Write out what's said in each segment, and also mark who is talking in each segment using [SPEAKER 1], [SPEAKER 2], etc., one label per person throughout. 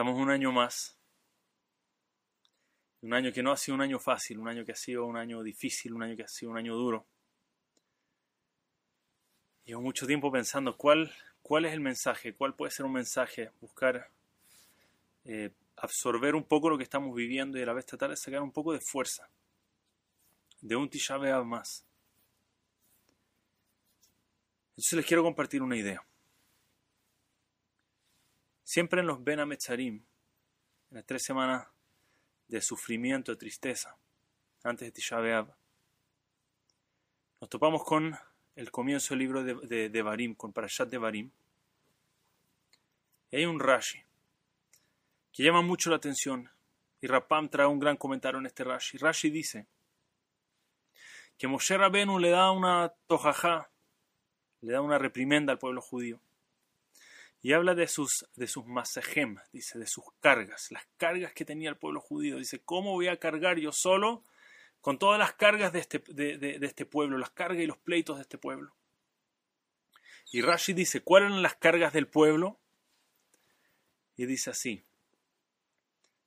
[SPEAKER 1] Estamos un año más. Un año que no ha sido un año fácil, un año que ha sido un año difícil, un año que ha sido un año duro. Llevo mucho tiempo pensando cuál, cuál es el mensaje, cuál puede ser un mensaje, buscar eh, absorber un poco lo que estamos viviendo y a la vez tratar de sacar un poco de fuerza de un Tisha más. Entonces les quiero compartir una idea. Siempre en los Ben Ametzarim, en las tres semanas de sufrimiento, de tristeza, antes de Tisha nos topamos con el comienzo del libro de, de, Barim, con Parashat de Barim. Y hay un Rashi que llama mucho la atención. Y Rapam trae un gran comentario en este Rashi. Rashi dice que Moshe Rabenu le da una tojajá, le da una reprimenda al pueblo judío y habla de sus, de sus masejem, dice, de sus cargas, las cargas que tenía el pueblo judío. Dice, ¿cómo voy a cargar yo solo con todas las cargas de este, de, este pueblo, las cargas y los pleitos de este pueblo? Y Rashi dice, ¿cuáles eran las cargas del pueblo? Y dice así,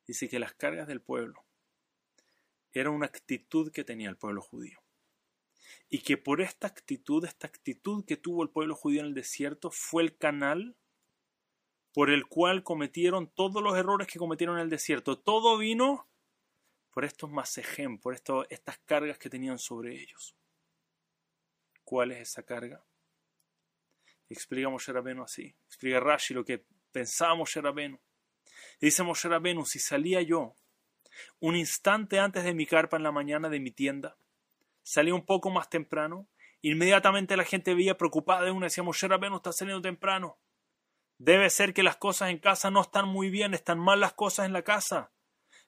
[SPEAKER 1] dice que las cargas del pueblo era una actitud que tenía el pueblo judío. Y que por esta actitud, esta actitud que tuvo el pueblo judío en el desierto, fue el canal por el cual cometieron todos los errores que cometieron en el desierto. Todo vino por estos masejem, por estas cargas que tenían sobre ellos. ¿Cuál es esa carga? Explica Moshe Rabenu así. Explica Rashi lo que pensaba Moshe Rabenu. Dice Moshe Rabenu, si salía yo un instante antes de mi carpa en la mañana de mi tienda, salía un poco más temprano, inmediatamente la gente veía preocupada de uno, decía Moshe Rabenu está saliendo temprano. Debe ser que las cosas en casa no están muy bien, están mal las cosas en la casa.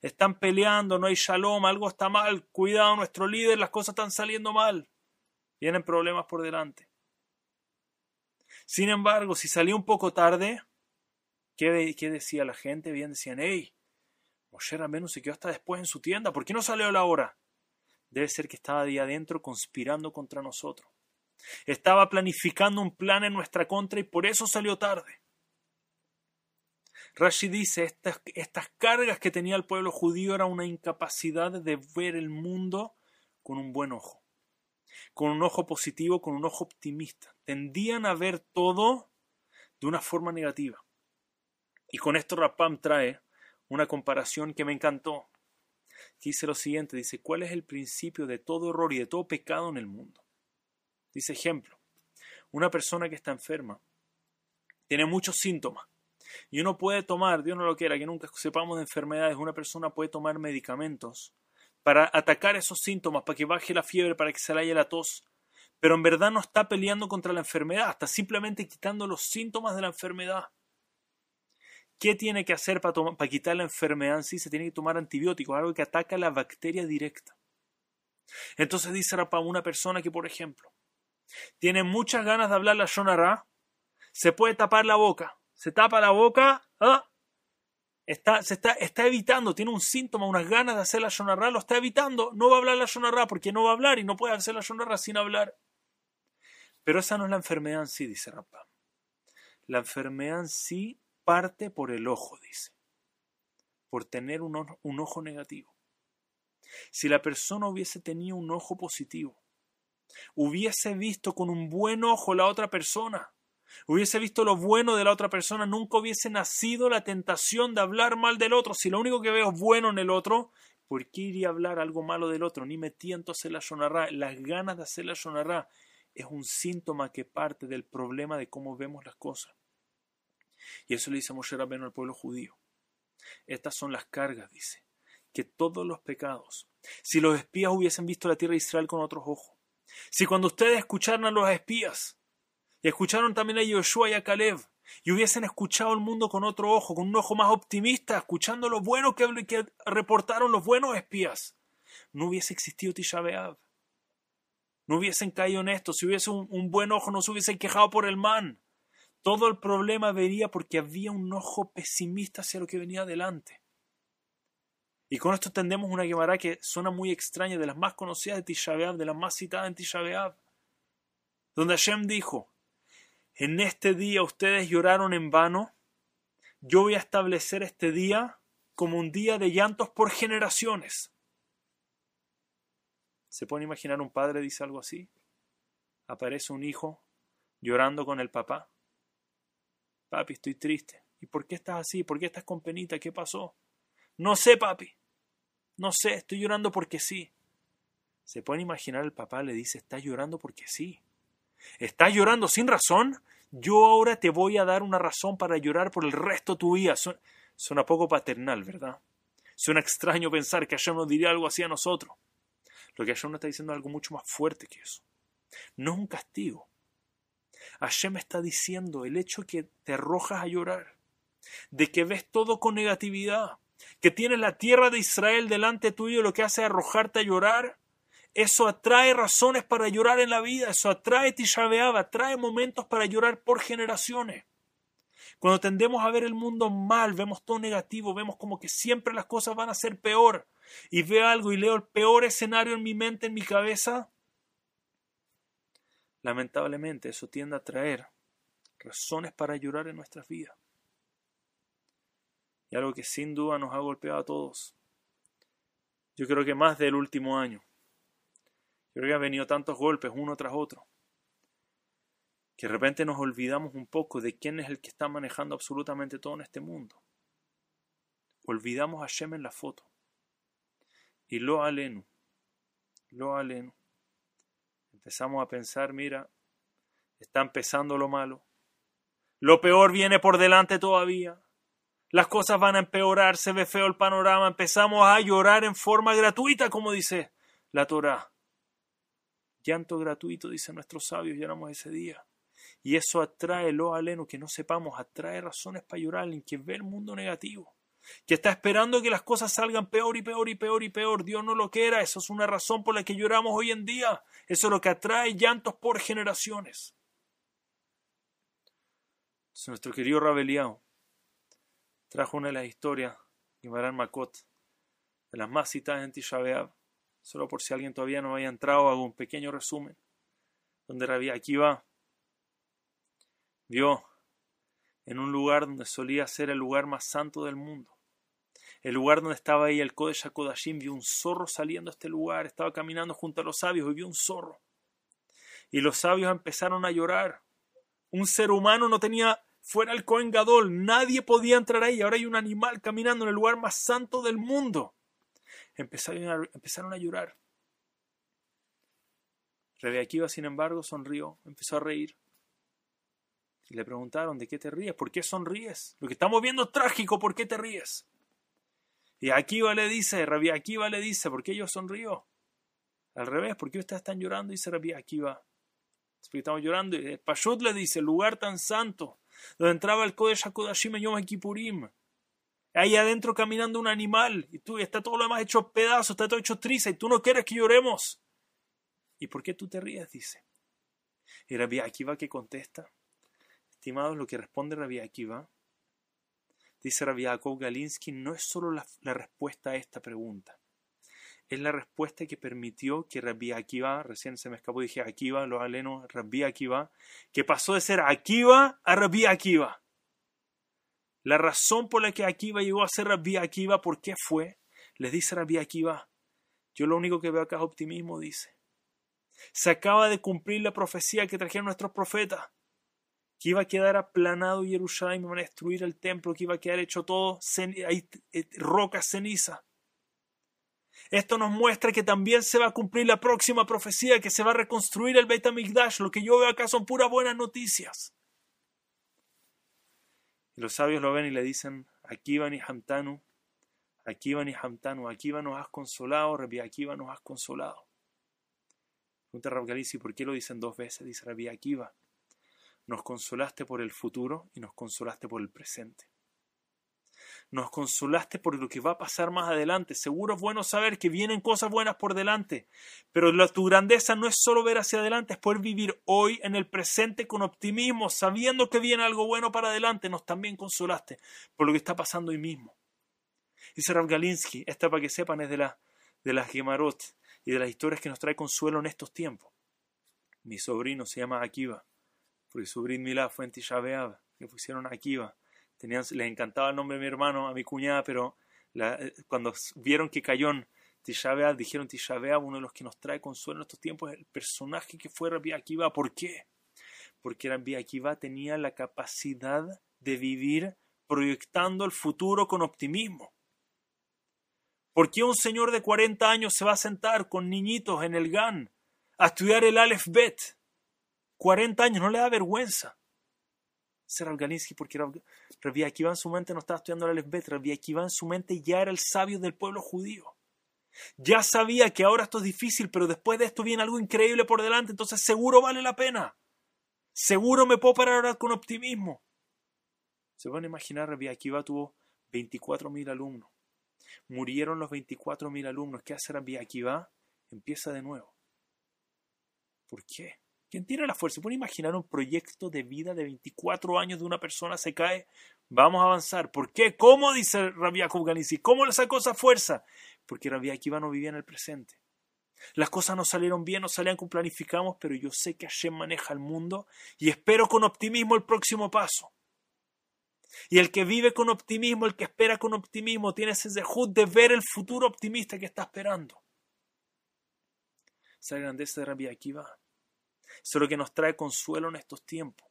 [SPEAKER 1] Están peleando, no hay shalom, algo está mal. Cuidado, nuestro líder, las cosas están saliendo mal. Vienen problemas por delante. Sin embargo, si salía un poco tarde, ¿qué, decía la gente? Bien decían, hey, Moshe menos se quedó hasta después en su tienda. ¿Por qué no salió a la hora? Debe ser que estaba ahí adentro conspirando contra nosotros. Estaba planificando un plan en nuestra contra y por eso salió tarde. Rashi dice, estas, cargas que tenía el pueblo judío era una incapacidad de ver el mundo con un buen ojo, con un ojo positivo, con un ojo optimista. Tendían a ver todo de una forma negativa. Y con esto Rapam trae una comparación que me encantó. Dice lo siguiente, dice, ¿cuál es el principio de todo error y de todo pecado en el mundo? Dice ejemplo, una persona que está enferma tiene muchos síntomas y uno puede tomar, Dios no lo quiera, que nunca sepamos de enfermedades, una persona puede tomar medicamentos para atacar esos síntomas, para que baje la fiebre, para que se le haya la tos. Pero en verdad no está peleando contra la enfermedad, está simplemente quitando los síntomas de la enfermedad. ¿Qué tiene que hacer para, para quitar la enfermedad en sí? Se tiene que tomar antibióticos, algo que ataca la bacteria directa. Entonces dice Rapa, una persona que, por ejemplo, tiene muchas ganas de hablar la Shonara, se puede tapar la boca, se tapa la boca, ¿ah? está, se está, está evitando, tiene un síntoma, unas ganas de hacer la Shonarra, lo está evitando, no va a hablar la Shonarra porque no va a hablar y no puede hacer la Shonarra sin hablar. Pero esa no es la enfermedad en sí, dice Rapa. La enfermedad en sí parte por el ojo, dice, por tener un un ojo negativo. Si la persona hubiese tenido un ojo positivo, hubiese visto con un buen ojo la otra persona, hubiese visto lo bueno de la otra persona, nunca hubiese nacido la tentación de hablar mal del otro. Si lo único que veo es bueno en el otro, ¿por qué iría a hablar algo malo del otro? Ni me tiento a hacer la shonarra. Las ganas de hacer la shonarra es un síntoma que parte del problema de cómo vemos las cosas. Y eso le dice Moshe Rabbeinu al pueblo judío. Estas son las cargas, dice, que todos los pecados, si los espías hubiesen visto la tierra de Israel con otros ojos, si cuando ustedes escucharan a los espías, escucharon también a Yoshua y a Caleb, y hubiesen escuchado el mundo con otro ojo, con un ojo más optimista, escuchando lo bueno que, reportaron los buenos espías, no hubiese existido Tisha No hubiesen caído en esto. Si hubiese un, buen ojo, no se hubiesen quejado por el man. Todo el problema vería porque había un ojo pesimista hacia lo que venía adelante. Y con esto tendemos una Gemara que suena muy extraña, de las más conocidas de Tisha de las más citadas en Tisha donde Hashem dijo, en este día ustedes lloraron en vano, yo voy a establecer este día como un día de llantos por generaciones. ¿Se puede imaginar un padre dice algo así? Aparece un hijo llorando con el papá. Papi, estoy triste. ¿Y por qué estás así? ¿Por qué estás con penita? ¿Qué pasó? No sé, papi. No sé, estoy llorando porque sí. ¿Se pueden imaginar el papá le dice, estás llorando porque sí? ¿Estás llorando sin razón? Yo ahora te voy a dar una razón para llorar por el resto de tu vida. Suena, poco paternal, ¿verdad? Suena extraño pensar que Hashem nos diría algo así a nosotros. Lo que Hashem nos está diciendo es algo mucho más fuerte que eso. No es un castigo. Hashem está diciendo el hecho que te arrojas a llorar, de que ves todo con negatividad, que tienes la tierra de Israel delante tuyo lo que hace es arrojarte a llorar, eso atrae razones para llorar en la vida, eso atrae Tishabeab, atrae momentos para llorar por generaciones. Cuando tendemos a ver el mundo mal, vemos todo negativo, vemos como que siempre las cosas van a ser peor, y veo algo y leo el peor escenario en mi mente, en mi cabeza, lamentablemente eso tiende a traer razones para llorar en nuestras vidas. Y algo que sin duda nos ha golpeado a todos. Yo creo que más del último año. Creo que han venido tantos golpes uno tras otro que de repente nos olvidamos un poco de quién es el que está manejando absolutamente todo en este mundo. Olvidamos a Shem en la foto. Y lo alenu, lo alenu. Empezamos a pensar, mira, está empezando lo malo. Lo peor viene por delante todavía. Las cosas van a empeorar, se ve feo el panorama. Empezamos a llorar en forma gratuita, como dice la Torah. Llanto gratuito, dicen nuestros sabios, lloramos ese día. Y eso atrae lo aleno, que no sepamos, atrae razones para llorar en que ve el mundo negativo. Que está esperando que las cosas salgan peor y peor y peor y peor. Dios no lo quiera. Eso es una razón por la que lloramos hoy en día. Eso es lo que atrae llantos por generaciones. nuestro querido Rabeliao trajo una de las historias, Guimarán Makot, de las más citadas en Tisha Solo por si alguien todavía no había entrado, hago un pequeño resumen. Donde Rabbi Akiva vio en un lugar donde solía ser el lugar más santo del mundo. El lugar donde estaba ahí el Kodesh HaKodashim, vio un zorro saliendo a este lugar, estaba caminando junto a los sabios y vio un zorro. Y los sabios empezaron a llorar. Un ser humano no tenía fuera el Cohen Gadol, nadie podía entrar ahí, ahora hay un animal caminando en el lugar más santo del mundo empezaron a, empezaron a llorar. Sin embargo, sonrió, empezó a reír. Y le preguntaron, ¿de qué te ríes? ¿Por qué sonríes? Lo que estamos viendo es trágico, ¿por qué te ríes? Y Akiva le dice, Rabbi Akiva le dice, ¿por qué yo sonrío? Al revés, ¿por qué ustedes están llorando? Dice Rabbi Akiva. Porque estamos llorando. Y Pashut le dice, lugar tan santo, donde entraba el Kodesh HaKodashim Yom Kippurim, ahí adentro caminando un animal y tú está todo lo demás hecho pedazos, está todo hecho triza y tú no quieres que lloremos. ¿Y por qué tú te ríes? Dice. Y Rabbi Akiva que contesta, estimados, lo que responde Rabbi Akiva, dice Rabbi Akov Galinsky, no es solo la, la, respuesta a esta pregunta, es la respuesta que permitió que Rabbi Akiva, recién se me escapó, dije Akiva, lo aleno, Rabbi Akiva, que pasó de ser Akiva a Rabbi Akiva. La razón por la que Akiva llegó a ser Rabbi Akiva, ¿por qué fue? Les dice Rabbi Akiva, yo lo único que veo acá es optimismo, dice. Se acaba de cumplir la profecía que trajeron nuestros profetas, que iba a quedar aplanado Jerusalén, iban a destruir el templo, que iba a quedar hecho todo, eh, rocas, ceniza. Esto nos muestra que también se va a cumplir la próxima profecía, que se va a reconstruir el Beit HaMikdash. Lo que yo veo acá son puras buenas noticias. Y los sabios lo ven y le dicen, Akiva y Hamtanu, Akiva y Hamtanu, Akiva nos has consolado, Rabbi Akiva nos has consolado. Pregunta Rabbi ¿por qué lo dicen dos veces? Dice Rabbi Akiva, nos consolaste por el futuro y nos consolaste por el presente nos consolaste por lo que va a pasar más adelante. Seguro es bueno saber que vienen cosas buenas por delante, pero la, tu grandeza no es solo ver hacia adelante, es poder vivir hoy en el presente con optimismo, sabiendo que viene algo bueno para adelante. Nos también consolaste por lo que está pasando hoy mismo. Dice Rav Galinsky, esta para que sepan es de, la, de las Gemarot y de las historias que nos trae consuelo en estos tiempos. Mi sobrino se llama Akiva, porque su Brit Milá fue en Tisha que pusieron Akiva Les encantaba el nombre de mi hermano, a mi cuñada, pero eh, cuando vieron que cayó en Tisha dijeron Tisha uno de los que nos trae consuelo en estos tiempos, el personaje que fue Rabbi Akiva. ¿Por qué? Porque Rabbi Akiva tenía la capacidad de vivir proyectando el futuro con optimismo. ¿Por qué un señor de 40 años se va a sentar con niñitos en el GAN a estudiar el Aleph Bet? 40 años, no le da vergüenza. Ser Alganinsky porque Rabbi Akiva en su mente no estaba estudiando el Aleph Bet, Rabbi Akiva en su mente ya era el sabio del pueblo judío. Ya sabía que ahora esto es difícil, pero después de esto viene algo increíble por delante, entonces seguro vale la pena. Seguro me puedo parar ahora con optimismo. Se van a imaginar, Rabbi Akiva tuvo 24.000 alumnos. Murieron los 24.000 alumnos. ¿Qué hace Rabbi Akiva? Empieza de nuevo. ¿Por qué? ¿Quién tiene la fuerza? ¿Se puede imaginar un proyecto de vida de 24 años de una persona se cae? Vamos a avanzar. ¿Por qué? ¿Cómo? Dice Rabbi Akiva ¿Cómo le sacó esa fuerza? Porque Rabbi Akiva no vivía en el presente. Las cosas no salieron bien, no salían como planificamos, pero yo sé que Hashem maneja el mundo y espero con optimismo el próximo paso. Y el que vive con optimismo, el que espera con optimismo, tiene ese dejud de ver el futuro optimista que está esperando. Esa grandeza de Rabbi Akiva. Eso es lo que nos trae consuelo en estos tiempos.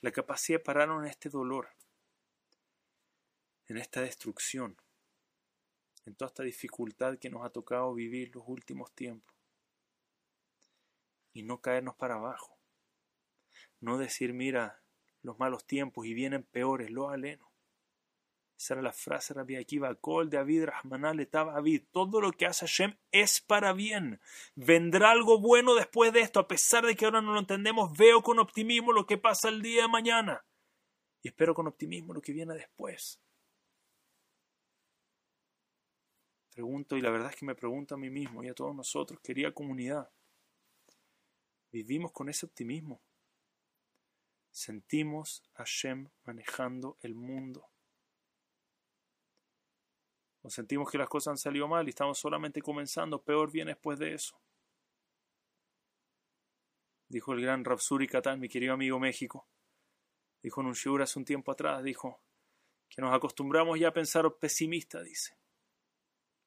[SPEAKER 1] La capacidad de pararnos en este dolor, en esta destrucción, en toda esta dificultad que nos ha tocado vivir los últimos tiempos. Y no caernos para abajo. No decir, mira, los malos tiempos y vienen peores, lo aleno. Esa era la frase Rabbi Akiva, Kol David Rahmanal David. Todo lo que hace Hashem es para bien. Vendrá algo bueno después de esto, a pesar de que ahora no lo entendemos, veo con optimismo lo que pasa el día de mañana. Y espero con optimismo lo que viene después. Pregunto, y la verdad es que me pregunto a mí mismo y a todos nosotros, querida comunidad, ¿vivimos con ese optimismo? sentimos a Hashem manejando el mundo. O sentimos que las cosas han salido mal y estamos solamente comenzando, peor viene después de eso. Dijo el gran Rapsuri Katan, mi querido amigo México. Dijo en un hace un tiempo atrás, dijo que nos acostumbramos ya a pensar pesimista, dice.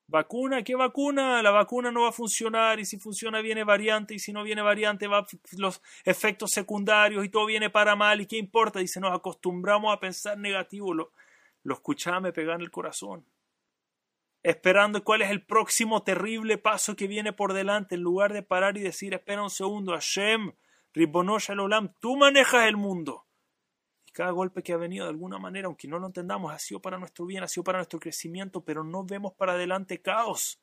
[SPEAKER 1] ¿Vacuna? ¿Qué vacuna? La vacuna no va a funcionar y si funciona viene variante y si no viene variante va los efectos secundarios y todo viene para mal y qué importa. Dice, nos acostumbramos a pensar negativo. Lo, lo escuchaba, me pegaba en el corazón. Esperando cuál es el próximo terrible paso que viene por delante en lugar de parar y decir, espera un segundo, Hashem, Ribonosh Olam, tú manejas el mundo cada golpe que ha venido de alguna manera, aunque no lo entendamos, ha sido para nuestro bien, ha sido para nuestro crecimiento, pero no vemos para adelante caos.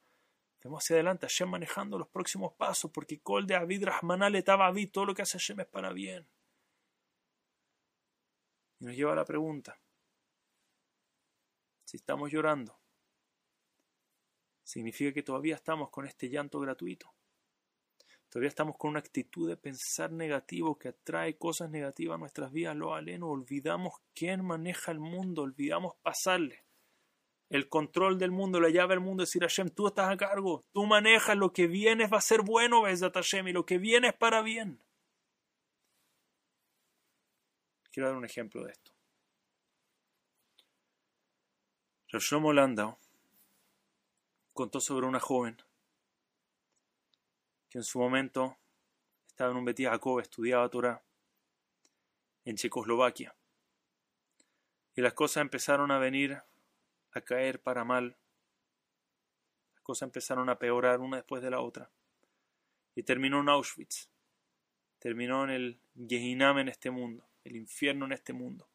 [SPEAKER 1] Vemos hacia adelante, Hashem manejando los próximos pasos, porque Kol de Avid Rahmanal etaba todo lo que hace Hashem es para bien. Y nos lleva a la pregunta, si estamos llorando, ¿significa que todavía estamos con este llanto gratuito? Todavía estamos con una actitud de pensar negativo que atrae cosas negativas a nuestras vidas. Lo aleno, olvidamos quién maneja el mundo, olvidamos pasarle el control del mundo, la llave del mundo, decir Hashem, tú estás a cargo, tú manejas, lo que viene va a ser bueno, ves Hashem, y lo que viene es para bien. Quiero dar un ejemplo de esto. Rashom Landau contó sobre una joven que en su momento estaba en un Betty Jacob, estudiaba Torah en Checoslovaquia. Y las cosas empezaron a venir a caer para mal. Las cosas empezaron a peorar una después de la otra. Y terminó en Auschwitz. Terminó en el Gehinam en este mundo, el infierno en este mundo.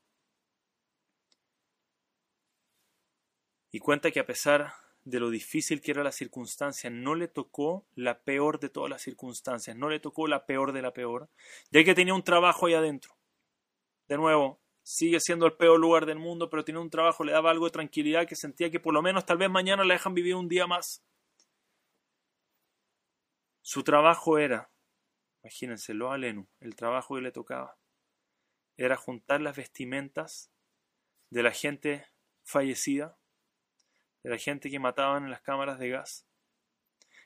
[SPEAKER 1] Y cuenta que a pesar de lo difícil que era la circunstancia, no le tocó la peor de todas las circunstancias, no le tocó la peor de la peor, ya que tenía un trabajo ahí adentro. De nuevo, sigue siendo el peor lugar del mundo, pero tenía un trabajo, le daba algo de tranquilidad, que sentía que por lo menos tal vez mañana le dejan vivir un día más. Su trabajo era, imagínense, lo alenu, el trabajo que le tocaba, era juntar las vestimentas de la gente fallecida de la gente que mataban en las cámaras de gas.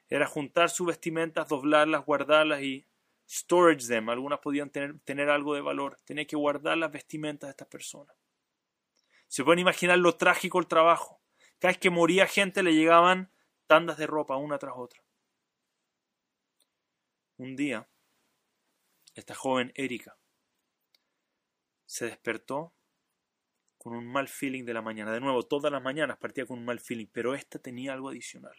[SPEAKER 1] Era juntar sus vestimentas, doblarlas, guardarlas y storage them. Algunas podían tener, tener algo de valor. Tenía que guardar las vestimentas de estas personas. Se pueden imaginar lo trágico el trabajo. Cada vez que moría gente le llegaban tandas de ropa una tras otra. Un día, esta joven Erika se despertó con un mal feeling de la mañana. De nuevo, todas las mañanas partía con un mal feeling, pero esta tenía algo adicional.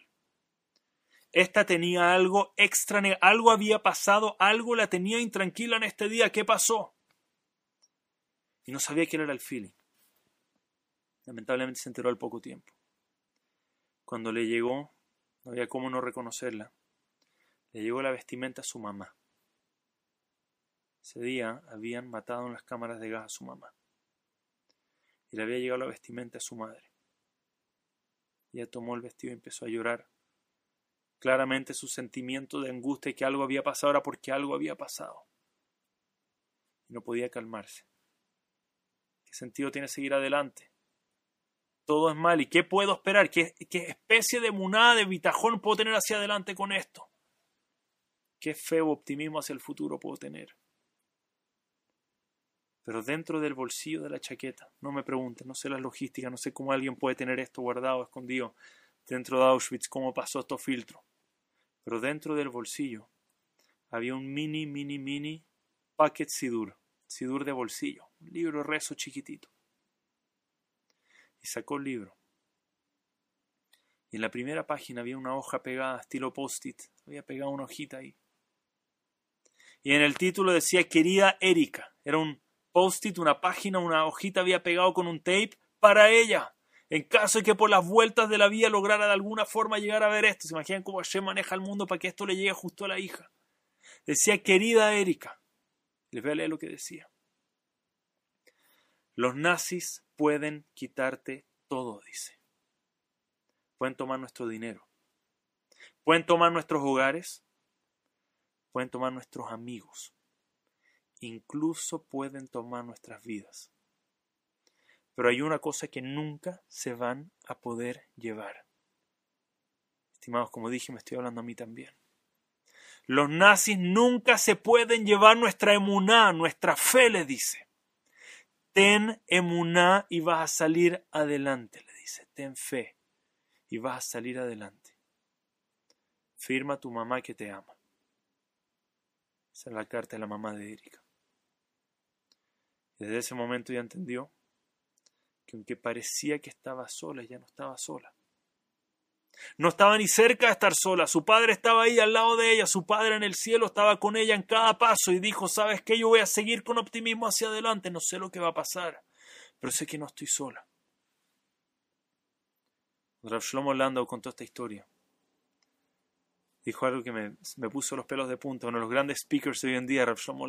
[SPEAKER 1] Esta tenía algo extra, algo había pasado, algo la tenía intranquila en este día. ¿Qué pasó? Y no sabía qué era el feeling. Lamentablemente se enteró al poco tiempo. Cuando le llegó, no había cómo no reconocerla, le llegó la vestimenta a su mamá. Ese día habían matado en las cámaras de gas a su mamá. Y le había llegado la vestimenta a su madre. Ella tomó el vestido y empezó a llorar claramente su sentimiento de angustia y que algo había pasado era porque algo había pasado. Y no podía calmarse. ¿Qué sentido tiene seguir adelante? Todo es mal. ¿Y qué puedo esperar? ¿Qué, qué especie de munada, de bitajón puedo tener hacia adelante con esto? ¿Qué feo optimismo hacia el futuro puedo tener? Pero dentro del bolsillo de la chaqueta, no me pregunten, no sé la logística, no sé cómo alguien puede tener esto guardado, escondido dentro de Auschwitz, cómo pasó estos filtros pero dentro del bolsillo había un mini, mini, mini packet sidur, sidur de bolsillo, un libro rezo chiquitito. Y sacó el libro. Y en la primera página había una hoja pegada, estilo post-it, había pegado una hojita ahí. Y en el título decía querida Erika, era un post-it, una página, una hojita había pegado con un tape para ella. En caso de que por las vueltas de la vida lograra de alguna forma llegar a ver esto, se imaginan cómo Hashem maneja el mundo para que esto le llegue justo a la hija. Decía, querida Erika, les voy a leer lo que decía. Los nazis pueden quitarte todo, dice. Pueden tomar nuestro dinero. Pueden tomar nuestros hogares. Pueden tomar nuestros amigos. Incluso pueden tomar nuestras vidas. Pero hay una cosa que nunca se van a poder llevar. Estimados, como dije, me estoy hablando a mí también. Los nazis nunca se pueden llevar nuestra emuná, nuestra fe, le dice. Ten emuná y vas a salir adelante, le dice. Ten fe y vas a salir adelante. Firma tu mamá que te ama. Esa es la carta de la mamá de Erika. Desde ese momento ya entendió que aunque parecía que estaba sola, ya no estaba sola. No estaba ni cerca de estar sola, su padre estaba ahí al lado de ella, su padre en el cielo estaba con ella en cada paso y dijo, sabes que yo voy a seguir con optimismo hacia adelante, no sé lo que va a pasar, pero sé que no estoy sola. Rav Shlomo contó esta historia. Dijo algo que me, me, puso los pelos de punta, uno de los grandes speakers de hoy en día, Rav Shlomo.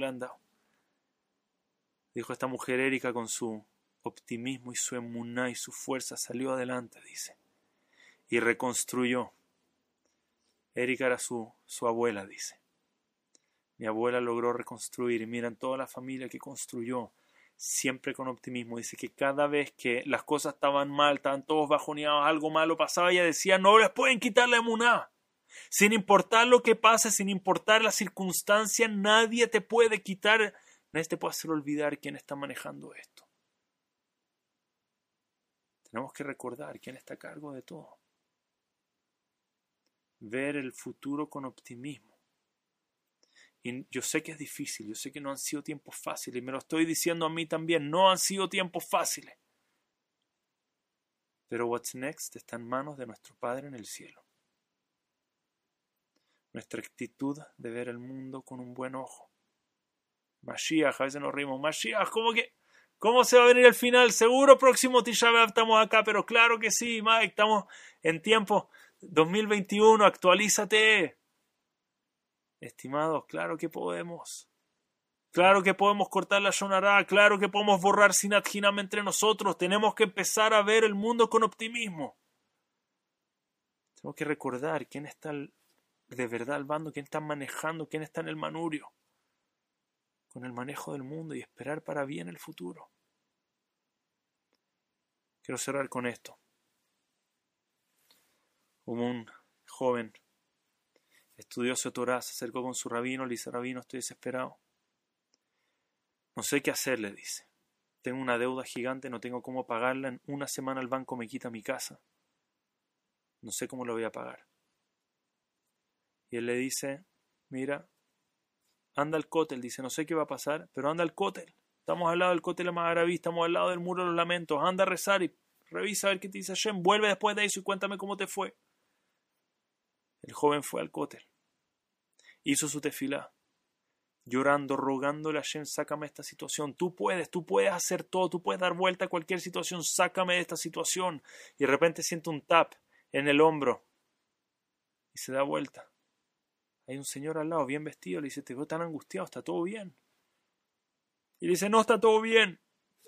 [SPEAKER 1] Dijo esta mujer Erika con su optimismo y su emuná y su fuerza salió adelante, dice, y reconstruyó. Erika era su, su abuela, dice. Mi abuela logró reconstruir y miran toda la familia que construyó, siempre con optimismo. Dice que cada vez que las cosas estaban mal, estaban todos bajoneados, algo malo pasaba, ella decía, no les pueden quitar la emuná. Sin importar lo que pase, sin importar la circunstancia, nadie te puede quitar, nadie te puede hacer olvidar quién está manejando esto. Tenemos que recordar quién está a cargo de todo. Ver el futuro con optimismo. Y yo sé que es difícil, yo sé que no han sido tiempos fáciles, y me lo estoy diciendo a mí también, no han sido tiempos fáciles. Pero what's next está en manos de nuestro Padre en el cielo. Nuestra actitud de ver el mundo con un buen ojo. Mashiach, a veces nos rimos, Mashiach, ¿cómo que? ¿Cómo se va a venir el final? Seguro próximo Tisha estamos acá, pero claro que sí, Mike, estamos en tiempo 2021, actualízate. Estimados, claro que podemos. Claro que podemos cortar la Shonara, claro que podemos borrar Sinat entre nosotros. Tenemos que empezar a ver el mundo con optimismo. Tenemos que recordar quién está de verdad al bando, quién está manejando, quién está en el manurio con el manejo del mundo y esperar para bien el futuro. Quiero cerrar con esto. Hubo un joven estudioso Torah, se acercó con su rabino, le dice, rabino, estoy desesperado. No sé qué hacer, le dice. tengo una deuda gigante, no tengo cómo pagarla, en una semana el banco me quita mi casa, no sé cómo lo voy a pagar. Y él le dice, mira, anda al cótel, dice, no sé qué va a pasar, pero anda al cótel. Estamos al lado del cótel de Magaraví, estamos al lado del muro de los lamentos, anda a rezar y revisa a ver qué te dice Hashem, vuelve después de eso y cuéntame cómo te fue. El joven fue al cótel, hizo su tefilá, llorando, rogándole a Hashem, sácame de esta situación, tú puedes, tú puedes hacer todo, tú puedes dar vuelta a cualquier situación, sácame de esta situación. Y de repente siente un tap en el hombro y se da vuelta. Hay un señor al lado, bien vestido, le dice, te veo tan angustiado, ¿está todo bien? Y le dice, no, está todo bien.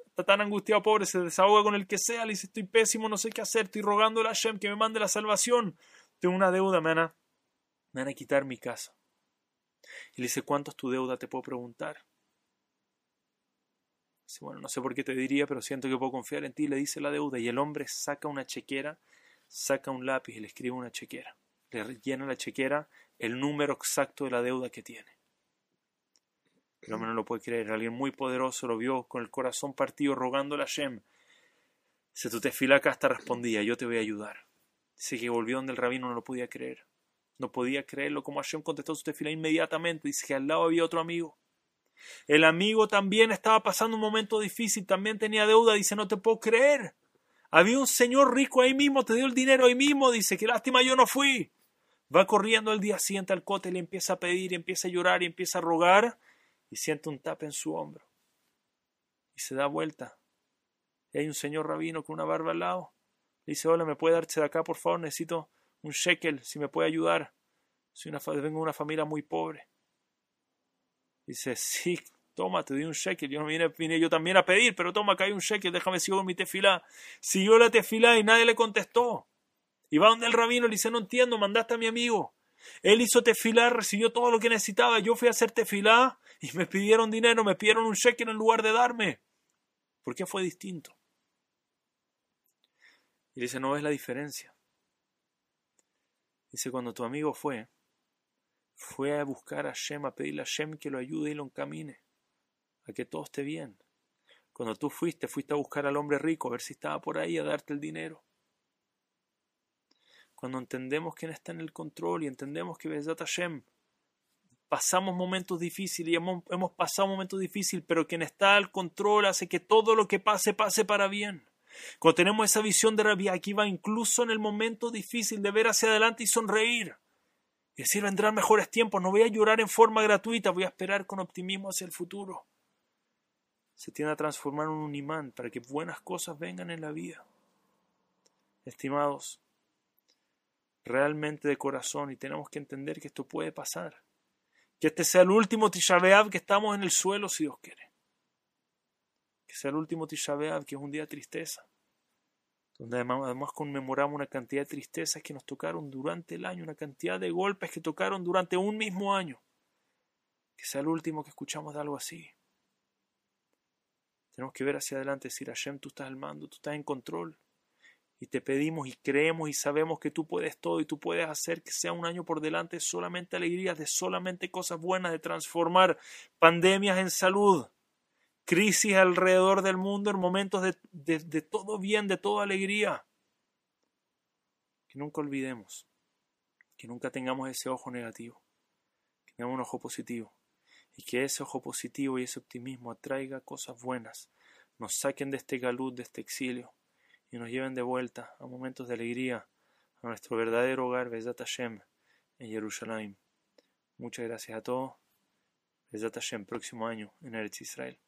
[SPEAKER 1] Está tan angustiado, pobre, se desahoga con el que sea, le dice, estoy pésimo, no sé qué hacer, estoy rogando a Hashem que me mande la salvación. Tengo una deuda, me van a, me van a quitar mi casa. Y le dice, ¿cuánto es tu deuda? Te puedo preguntar. Dice, bueno, no sé por qué te diría, pero siento que puedo confiar en ti. Le dice la deuda y el hombre saca una chequera, saca un lápiz y le escribe una chequera. Le llena la chequera el número exacto de la deuda que tiene. El hombre no lo puede creer. Alguien muy poderoso lo vio con el corazón partido rogándole a Shem. Se tu acá hasta respondía, yo te voy a ayudar. Dice que volvió donde el rabino no lo podía creer. No podía creerlo como Hashem contestó su tefila inmediatamente. Dice que al lado había otro amigo. El amigo también estaba pasando un momento difícil, también tenía deuda. Dice, no te puedo creer. Había un señor rico ahí mismo, te dio el dinero ahí mismo. Dice, qué lástima yo no fui. Va corriendo el día siguiente al cote, le empieza a pedir, empieza a llorar y empieza a rogar y siente un tap en su hombro. Y se da vuelta. Y hay un señor rabino con una barba al lado. Le dice, hola, ¿me puede darse de acá, por favor? Necesito un shekel, si me puede ayudar. Soy una, vengo de una familia muy pobre. Dice, sí, toma, te doy un shekel. Yo no vine, vine yo también a pedir, pero toma, acá hay un shekel, déjame con mi tefilá. Siguió la tefilá y nadie le contestó. Y va donde el rabino le dice, no entiendo, mandaste a mi amigo. Él hizo tefilá, recibió todo lo que necesitaba. Yo fui a hacer tefilá y me pidieron dinero, me pidieron un shekel en lugar de darme. ¿Por qué fue distinto? Y dice, no ves la diferencia. Dice, cuando tu amigo fue, fue a buscar a Shem, a pedirle a Shem que lo ayude y lo encamine, a que todo esté bien. Cuando tú fuiste, fuiste a buscar al hombre rico, a ver si estaba por ahí, a darte el dinero. Cuando entendemos quién está en el control y entendemos que Besat Hashem, pasamos momentos difíciles y hemos, hemos pasado momentos difíciles, pero quien está al control hace que todo lo que pase pase para bien. Cuando tenemos esa visión de Rabbi Akiva, incluso en el momento difícil de ver hacia adelante y sonreír, y decir vendrán mejores tiempos, no voy a llorar en forma gratuita, voy a esperar con optimismo hacia el futuro. Se tiende a transformar en un imán para que buenas cosas vengan en la vida. Estimados, realmente de corazón, y tenemos que entender que esto puede pasar. Que este sea el último Tisha que estamos en el suelo, si Dios quiere que sea el último Tisha que es un día de tristeza, donde además, conmemoramos una cantidad de tristezas que nos tocaron durante el año, una cantidad de golpes que tocaron durante un mismo año. Que sea el último que escuchamos de algo así. Tenemos que ver hacia adelante y decir, Hashem, tú estás al mando, tú estás en control. Y te pedimos y creemos y sabemos que tú puedes todo y tú puedes hacer que sea un año por delante solamente alegrías, de solamente cosas buenas, de transformar pandemias en salud, crisis alrededor del mundo, en momentos de, todo bien, de toda alegría. Que nunca olvidemos, que nunca tengamos ese ojo negativo, que tengamos un ojo positivo y que ese ojo positivo y ese optimismo atraiga cosas buenas, nos saquen de este galud, de este exilio y nos lleven de vuelta a momentos de alegría a nuestro verdadero hogar, Besat Hashem, en Jerusalén. Muchas gracias a todos. Besat Hashem, próximo año en Eretz Israel.